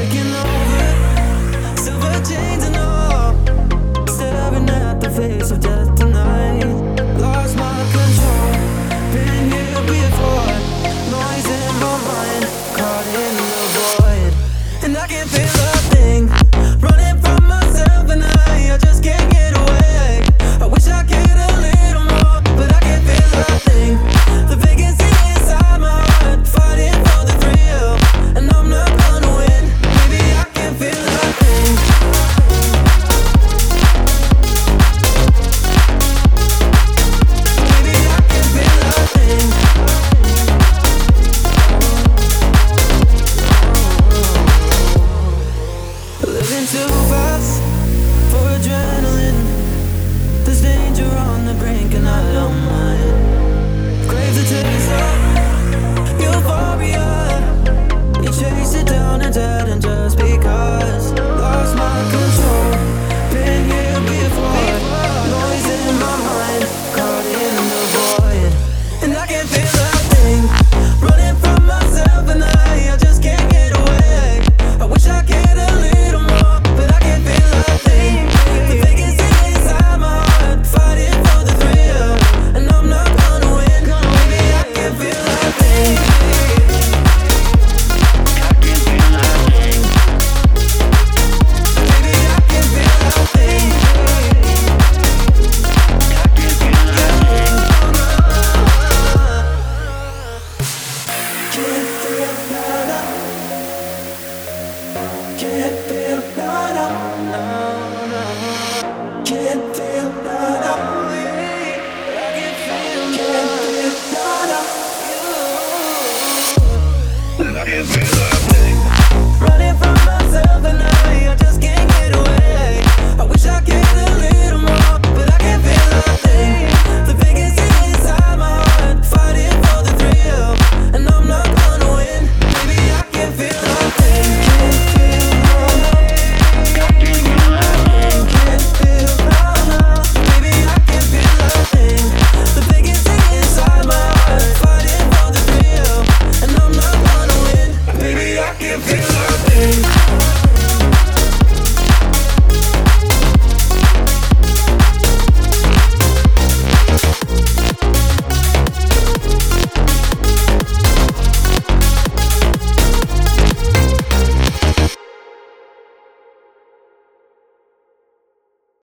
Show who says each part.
Speaker 1: taking over, silver chains and all, staring at the face of death. too fast for adrenaline. There's danger on the brink, and I don't mind. Crave the taste of.